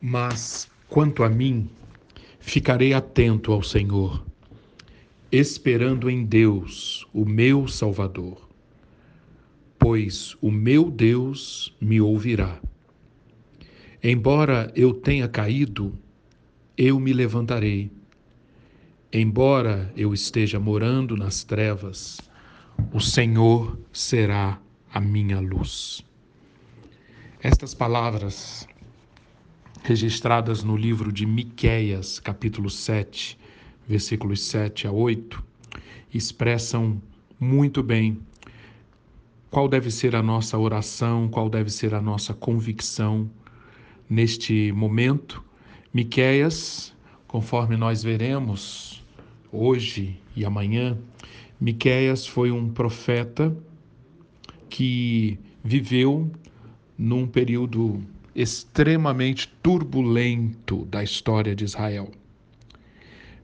Mas, quanto a mim, ficarei atento ao Senhor, esperando em Deus, o meu Salvador. Pois o meu Deus me ouvirá. Embora eu tenha caído, eu me levantarei. Embora eu esteja morando nas trevas, o Senhor será a minha luz. Estas palavras registradas no livro de Miqueias, capítulo 7, versículos 7 a 8, expressam muito bem qual deve ser a nossa oração, qual deve ser a nossa convicção neste momento. Miqueias, conforme nós veremos hoje e amanhã, Miqueias foi um profeta que viveu num período extremamente turbulento da história de Israel.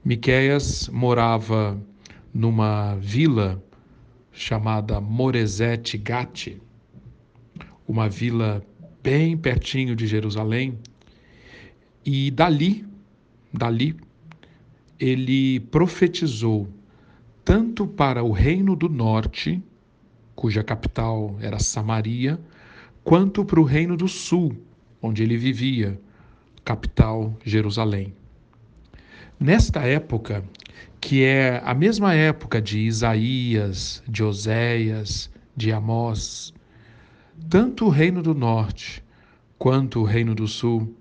Miqueias morava numa vila chamada Moresete Gate, uma vila bem pertinho de Jerusalém, e dali, dali, ele profetizou tanto para o reino do norte, cuja capital era Samaria, quanto para o reino do sul, onde ele vivia, capital Jerusalém. Nesta época, que é a mesma época de Isaías, de Oséias, de Amós, tanto o reino do norte quanto o reino do sul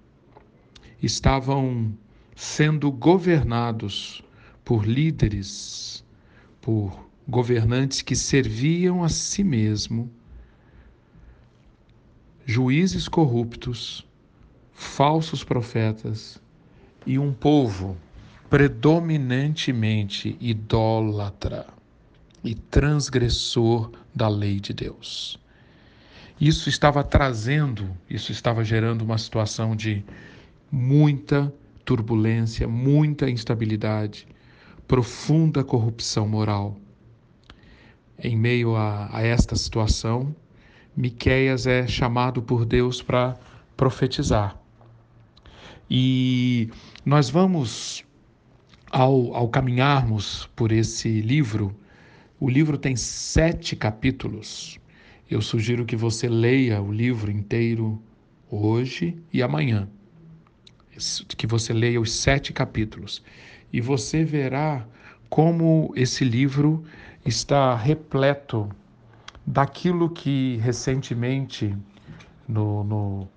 estavam sendo governados por líderes, por governantes que serviam a si mesmo juízes corruptos, falsos profetas e um povo predominantemente idólatra e transgressor da lei de Deus. Isso estava trazendo, isso estava gerando uma situação de muita turbulência, muita instabilidade, profunda corrupção moral. Em meio a, a esta situação, Miqueias é chamado por Deus para profetizar. E nós vamos, ao, ao caminharmos por esse livro, o livro tem sete capítulos. Eu sugiro que você leia o livro inteiro hoje e amanhã. Que você leia os sete capítulos. E você verá como esse livro está repleto daquilo que recentemente no, no,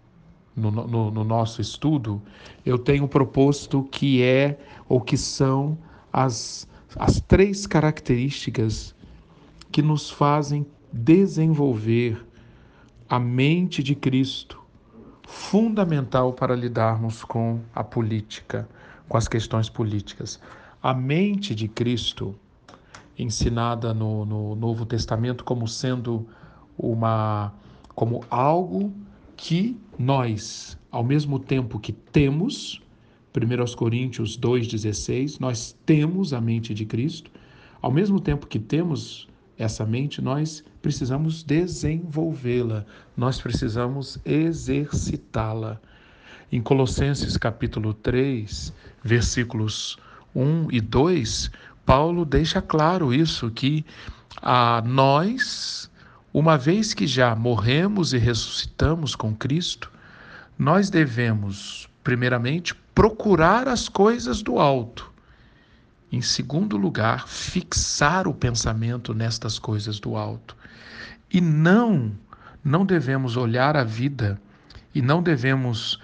no, no, no nosso estudo eu tenho proposto que é ou que são as, as três características que nos fazem desenvolver a mente de Cristo, fundamental para lidarmos com a política, com as questões políticas. A mente de Cristo ensinada no, no Novo Testamento como sendo uma como algo que nós, ao mesmo tempo que temos, 1 Coríntios 2,16, nós temos a mente de Cristo, ao mesmo tempo que temos essa mente, nós precisamos desenvolvê-la, nós precisamos exercitá-la. Em Colossenses capítulo 3, versículos 1 e 2, Paulo deixa claro isso, que a nós, uma vez que já morremos e ressuscitamos com Cristo, nós devemos, primeiramente, procurar as coisas do alto. Em segundo lugar, fixar o pensamento nestas coisas do alto. E não, não devemos olhar a vida e não devemos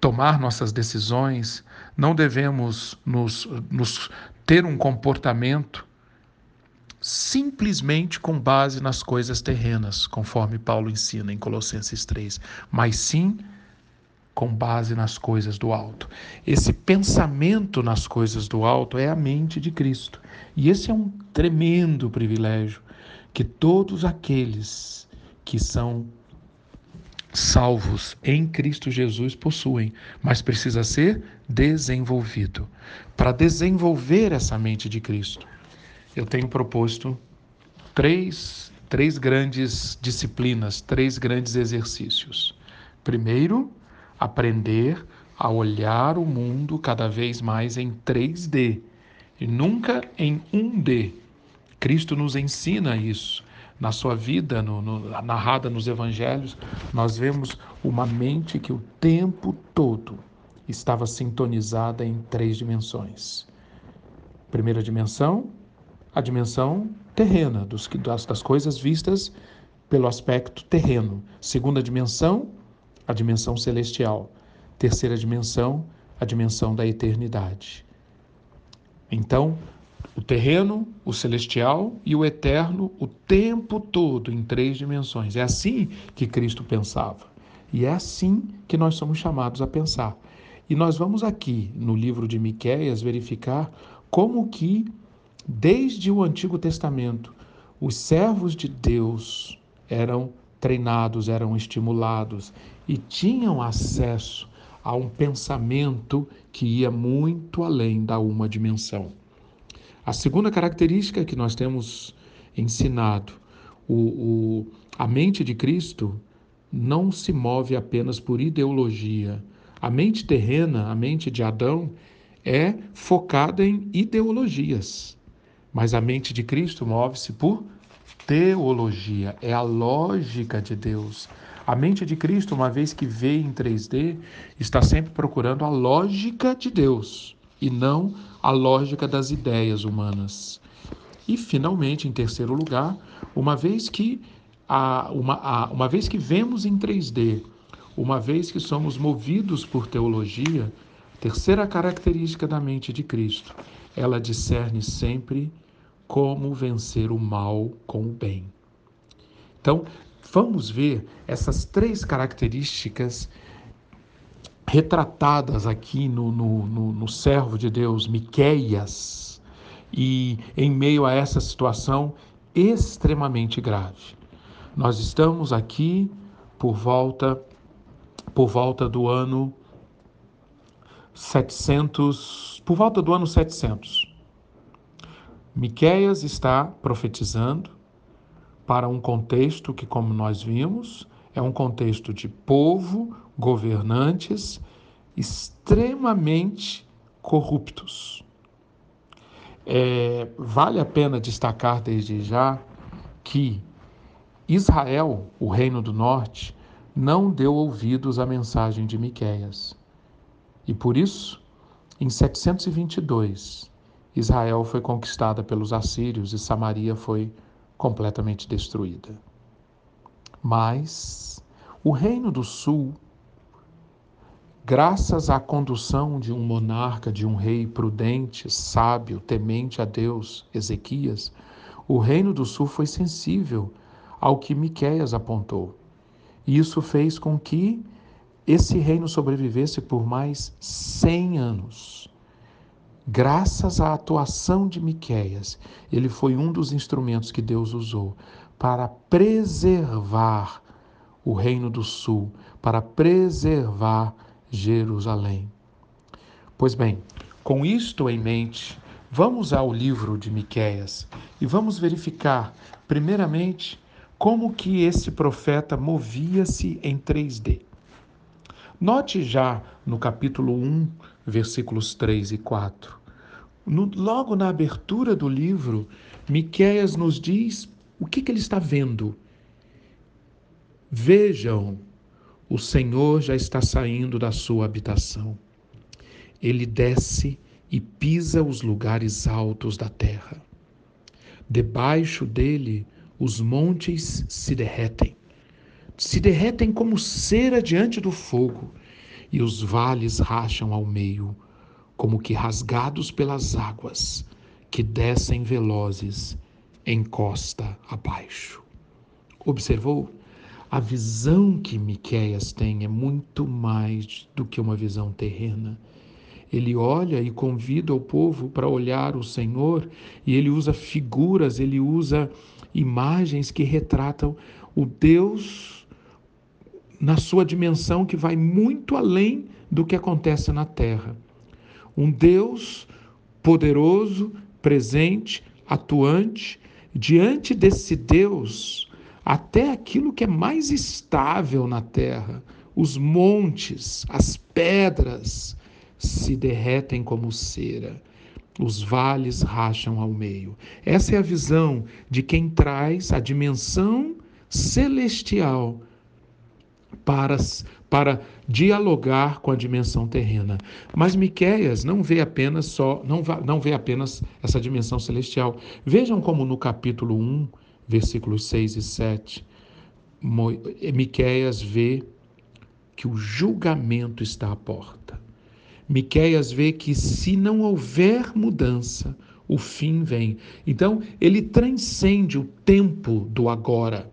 tomar nossas decisões, não devemos nos, nos ter um comportamento simplesmente com base nas coisas terrenas, conforme Paulo ensina em Colossenses 3, mas sim com base nas coisas do alto. Esse pensamento nas coisas do alto é a mente de Cristo. E esse é um tremendo privilégio que todos aqueles que são salvos em Cristo Jesus possuem, mas precisa ser desenvolvido. Para desenvolver essa mente de Cristo, eu tenho proposto três, três grandes disciplinas, três grandes exercícios. Primeiro, aprender a olhar o mundo cada vez mais em 3D e nunca em 1D. Cristo nos ensina isso. Na sua vida, no, no, narrada nos evangelhos, nós vemos uma mente que o tempo todo estava sintonizada em três dimensões. Primeira dimensão, a dimensão terrena, dos, das, das coisas vistas pelo aspecto terreno. Segunda dimensão, a dimensão celestial. Terceira dimensão, a dimensão da eternidade. Então, o terreno, o celestial e o eterno o tempo todo em três dimensões. É assim que Cristo pensava. E é assim que nós somos chamados a pensar. E nós vamos aqui no livro de Miqueias verificar como que desde o Antigo Testamento os servos de Deus eram treinados, eram estimulados e tinham acesso a um pensamento que ia muito além da uma dimensão. A segunda característica que nós temos ensinado, o, o, a mente de Cristo não se move apenas por ideologia. A mente terrena, a mente de Adão, é focada em ideologias. Mas a mente de Cristo move-se por teologia, é a lógica de Deus. A mente de Cristo, uma vez que vê em 3D, está sempre procurando a lógica de Deus e não a lógica das ideias humanas. E, finalmente, em terceiro lugar, uma vez que, a, uma, a, uma vez que vemos em 3D, uma vez que somos movidos por teologia, terceira característica da mente de Cristo, ela discerne sempre como vencer o mal com o bem. Então, vamos ver essas três características retratadas aqui no, no, no, no servo de Deus, Miqueias, e em meio a essa situação extremamente grave. Nós estamos aqui por volta por volta do ano 700, por volta do ano 700. Miqueias está profetizando para um contexto que, como nós vimos, é um contexto de povo, governantes extremamente corruptos. É, vale a pena destacar desde já que Israel, o reino do norte, não deu ouvidos à mensagem de Miqueias. E por isso, em 722, Israel foi conquistada pelos assírios e Samaria foi completamente destruída. Mas o Reino do Sul, graças à condução de um monarca, de um rei prudente, sábio, temente a Deus, Ezequias, o Reino do Sul foi sensível ao que Miqueias apontou. E isso fez com que esse reino sobrevivesse por mais 100 anos. Graças à atuação de Miqueias, ele foi um dos instrumentos que Deus usou para preservar o reino do sul, para preservar Jerusalém. Pois bem, com isto em mente, vamos ao livro de Miqueias e vamos verificar, primeiramente, como que esse profeta movia-se em 3D. Note já no capítulo 1, versículos 3 e 4. No, logo na abertura do livro, Miqueias nos diz o que, que ele está vendo. Vejam, o Senhor já está saindo da sua habitação. Ele desce e pisa os lugares altos da terra. Debaixo dele, os montes se derretem. Se derretem como cera diante do fogo e os vales racham ao meio, como que rasgados pelas águas que descem velozes em costa abaixo. Observou? A visão que Miqueias tem é muito mais do que uma visão terrena. Ele olha e convida o povo para olhar o Senhor e ele usa figuras, ele usa imagens que retratam o Deus na sua dimensão que vai muito além do que acontece na terra. Um Deus poderoso, presente, atuante, diante desse Deus, até aquilo que é mais estável na terra, os montes, as pedras se derretem como cera, os vales racham ao meio. Essa é a visão de quem traz a dimensão celestial para, para dialogar com a dimensão terrena. Mas Miqueias não vê apenas só, não, não vê apenas essa dimensão celestial. Vejam como no capítulo 1, versículos 6 e 7, Miqueias vê que o julgamento está à porta. Miqueias vê que se não houver mudança, o fim vem. Então, ele transcende o tempo do agora.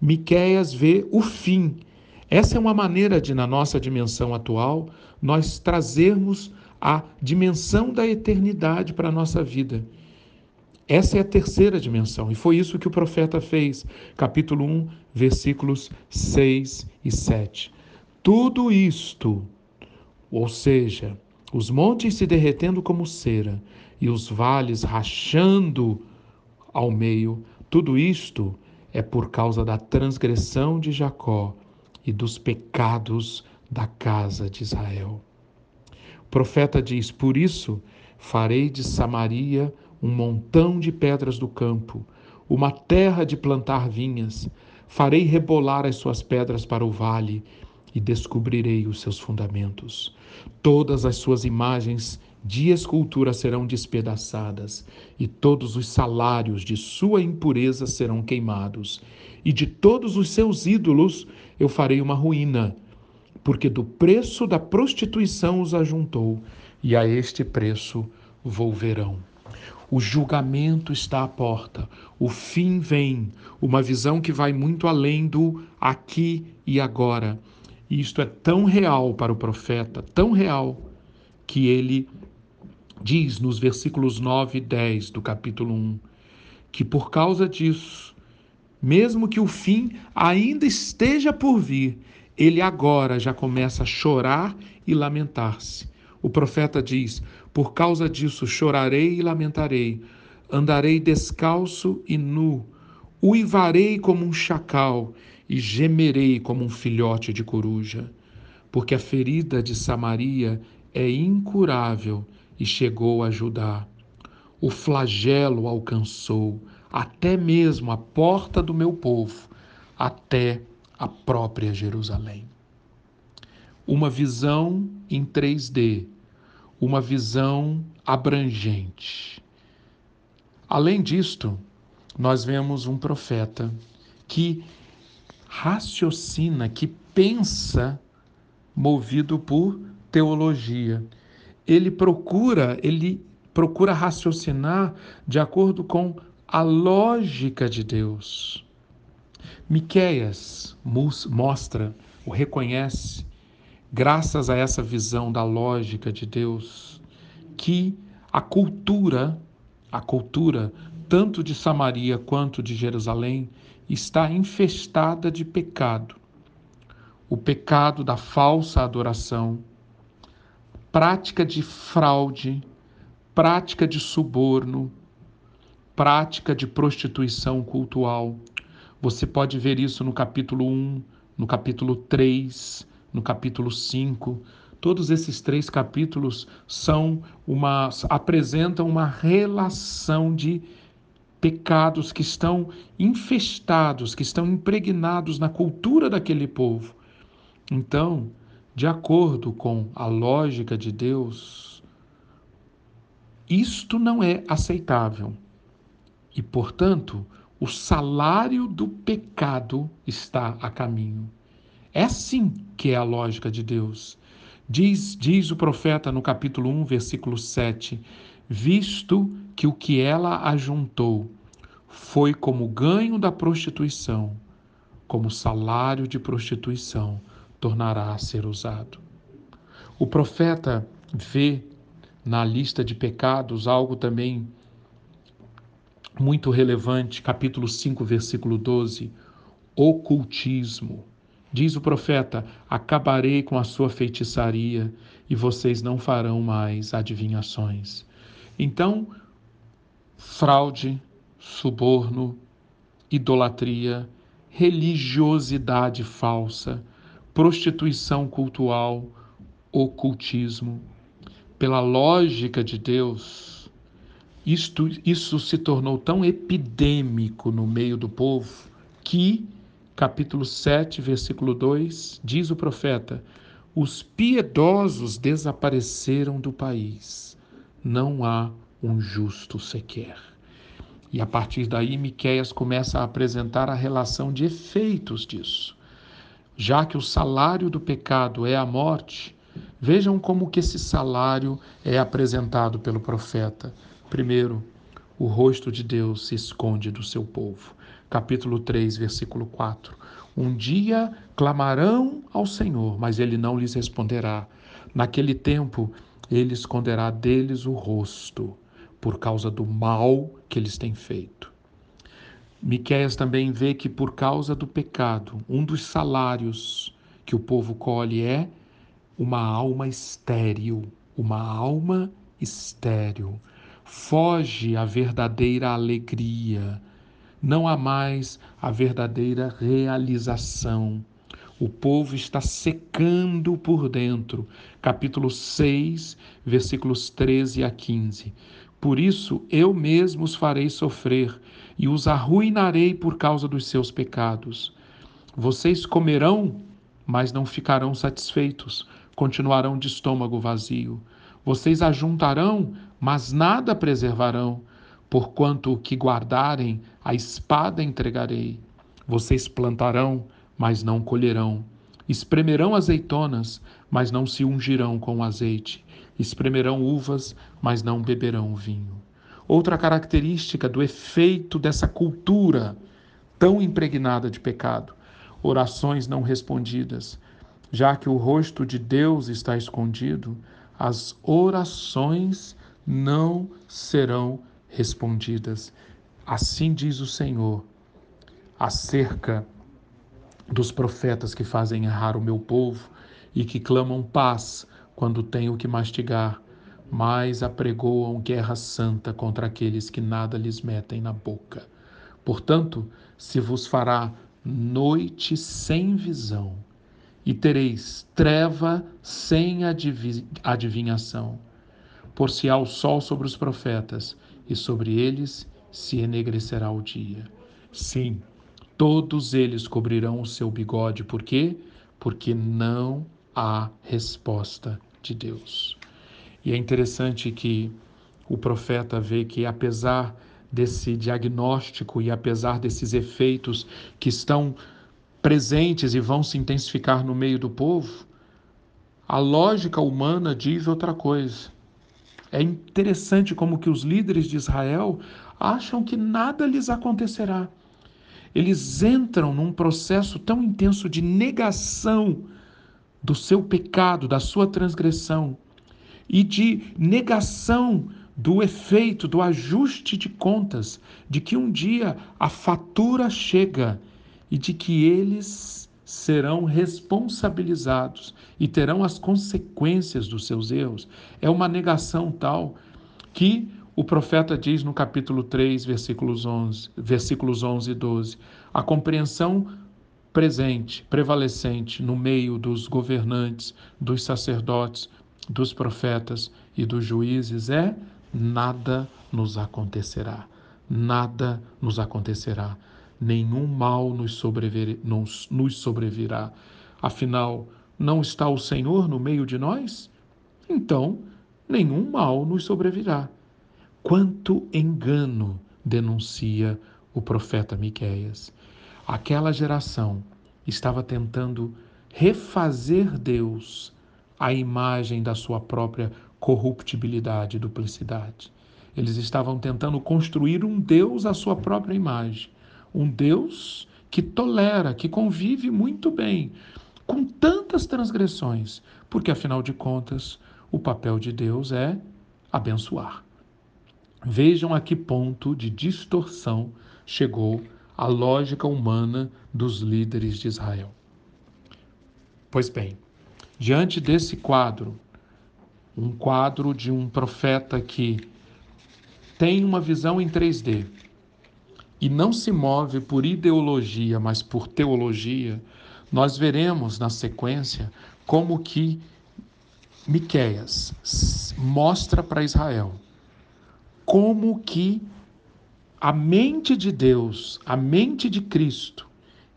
Miqueias vê o fim. Essa é uma maneira de, na nossa dimensão atual, nós trazermos a dimensão da eternidade para a nossa vida. Essa é a terceira dimensão, e foi isso que o profeta fez, capítulo 1, versículos 6 e 7. Tudo isto, ou seja, os montes se derretendo como cera e os vales rachando ao meio, tudo isto é por causa da transgressão de Jacó e dos pecados da casa de Israel. O profeta diz: Por isso farei de Samaria um montão de pedras do campo, uma terra de plantar vinhas. Farei rebolar as suas pedras para o vale e descobrirei os seus fundamentos. Todas as suas imagens de escultura serão despedaçadas, e todos os salários de sua impureza serão queimados, e de todos os seus ídolos eu farei uma ruína, porque do preço da prostituição os ajuntou, e a este preço volverão. O julgamento está à porta, o fim vem, uma visão que vai muito além do aqui e agora. E isto é tão real para o profeta, tão real, que ele diz nos versículos 9 e 10 do capítulo 1 que por causa disso, mesmo que o fim ainda esteja por vir, ele agora já começa a chorar e lamentar-se. O profeta diz: Por causa disso chorarei e lamentarei, andarei descalço e nu, uivarei como um chacal e gemerei como um filhote de coruja, porque a ferida de Samaria é incurável e chegou a Judá. O flagelo alcançou até mesmo a porta do meu povo, até a própria Jerusalém. Uma visão em 3D, uma visão abrangente. Além disto, nós vemos um profeta que raciocina, que pensa movido por teologia. Ele procura, ele procura raciocinar de acordo com a lógica de Deus. Miqueias mostra, o reconhece graças a essa visão da lógica de Deus, que a cultura, a cultura tanto de Samaria quanto de Jerusalém está infestada de pecado. O pecado da falsa adoração, prática de fraude, prática de suborno, prática de prostituição cultural. Você pode ver isso no capítulo 1, no capítulo 3, no capítulo 5. Todos esses três capítulos são uma apresentam uma relação de pecados que estão infestados, que estão impregnados na cultura daquele povo. Então, de acordo com a lógica de Deus, isto não é aceitável. E, portanto, o salário do pecado está a caminho. É assim que é a lógica de Deus. Diz, diz o profeta no capítulo 1, versículo 7: Visto que o que ela ajuntou foi como ganho da prostituição, como salário de prostituição tornará a ser usado. O profeta vê na lista de pecados algo também muito relevante, capítulo 5, versículo 12: ocultismo. Diz o profeta: Acabarei com a sua feitiçaria e vocês não farão mais adivinhações. Então, fraude, suborno, idolatria, religiosidade falsa, prostituição cultural, ocultismo. Pela lógica de Deus, isto, isso se tornou tão epidêmico no meio do povo que, capítulo 7, versículo 2, diz o profeta: os piedosos desapareceram do país, não há um justo sequer. E a partir daí, Miqueias começa a apresentar a relação de efeitos disso. Já que o salário do pecado é a morte, vejam como que esse salário é apresentado pelo profeta. Primeiro, o rosto de Deus se esconde do seu povo. Capítulo 3, versículo 4. Um dia clamarão ao Senhor, mas ele não lhes responderá. Naquele tempo, ele esconderá deles o rosto por causa do mal que eles têm feito. Miqueias também vê que por causa do pecado, um dos salários que o povo colhe é uma alma estéril, uma alma estéril. Foge a verdadeira alegria, não há mais a verdadeira realização. O povo está secando por dentro. Capítulo 6, versículos 13 a 15. Por isso eu mesmo os farei sofrer e os arruinarei por causa dos seus pecados. Vocês comerão, mas não ficarão satisfeitos, continuarão de estômago vazio. Vocês ajuntarão, mas nada preservarão, porquanto o que guardarem, a espada entregarei. Vocês plantarão, mas não colherão. Espremerão azeitonas, mas não se ungirão com azeite espremerão uvas, mas não beberão vinho. Outra característica do efeito dessa cultura tão impregnada de pecado: orações não respondidas. Já que o rosto de Deus está escondido, as orações não serão. Assim diz o Senhor acerca dos profetas que fazem errar o meu povo e que clamam paz quando têm o que mastigar, mas apregoam guerra santa contra aqueles que nada lhes metem na boca. Portanto, se vos fará noite sem visão, e tereis treva sem adivinhação. Por se há o sol sobre os profetas, e sobre eles se enegrecerá o dia. Sim, todos eles cobrirão o seu bigode, por quê? Porque não há resposta de Deus. E é interessante que o profeta vê que, apesar desse diagnóstico e apesar desses efeitos que estão presentes e vão se intensificar no meio do povo, a lógica humana diz outra coisa. É interessante como que os líderes de Israel acham que nada lhes acontecerá. Eles entram num processo tão intenso de negação do seu pecado, da sua transgressão e de negação do efeito, do ajuste de contas, de que um dia a fatura chega e de que eles serão responsabilizados e terão as consequências dos seus erros. É uma negação tal que o profeta diz no capítulo 3, versículos 11, versículos 11 e 12, a compreensão presente, prevalecente no meio dos governantes, dos sacerdotes, dos profetas e dos juízes é: nada nos acontecerá, nada nos acontecerá, nenhum mal nos, sobreviver, nos, nos sobrevirá. Afinal, não está o Senhor no meio de nós? Então, nenhum mal nos sobrevirá. Quanto engano denuncia o profeta Miqueias. Aquela geração estava tentando refazer Deus à imagem da sua própria corruptibilidade e duplicidade. Eles estavam tentando construir um Deus à sua própria imagem, um Deus que tolera, que convive muito bem com tantas transgressões, porque afinal de contas, o papel de Deus é abençoar. Vejam a que ponto de distorção chegou a lógica humana dos líderes de Israel. Pois bem, diante desse quadro, um quadro de um profeta que tem uma visão em 3D e não se move por ideologia, mas por teologia, nós veremos na sequência como que Miqueias mostra para Israel como que a mente de Deus, a mente de Cristo,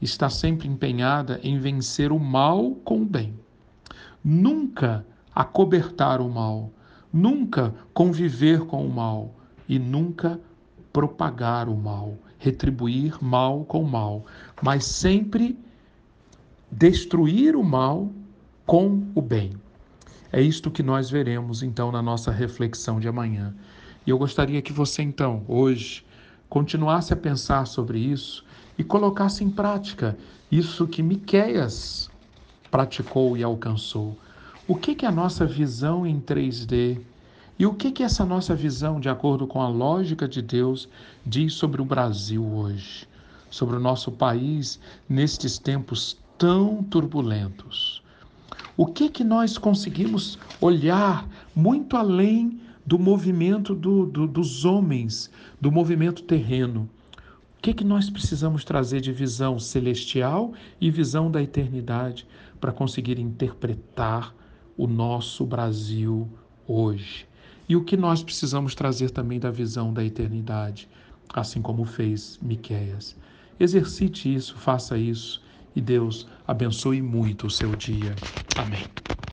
está sempre empenhada em vencer o mal com o bem. Nunca acobertar o mal, nunca conviver com o mal e nunca propagar o mal, retribuir mal com mal, mas sempre destruir o mal com o bem. É isto que nós veremos então na nossa reflexão de amanhã. E eu gostaria que você então, hoje, continuasse a pensar sobre isso e colocasse em prática isso que Miqueias praticou e alcançou. O que que a nossa visão em 3D e o que que essa nossa visão, de acordo com a lógica de Deus, diz sobre o Brasil hoje, sobre o nosso país nestes tempos tão turbulentos? O que que nós conseguimos olhar muito além do movimento do, do, dos homens, do movimento terreno? O que que nós precisamos trazer de visão celestial e visão da eternidade para conseguir interpretar o nosso Brasil hoje? E o que nós precisamos trazer também da visão da eternidade, assim como fez Miqueias. Exercite isso, faça isso e Deus abençoe muito o seu dia. Amém.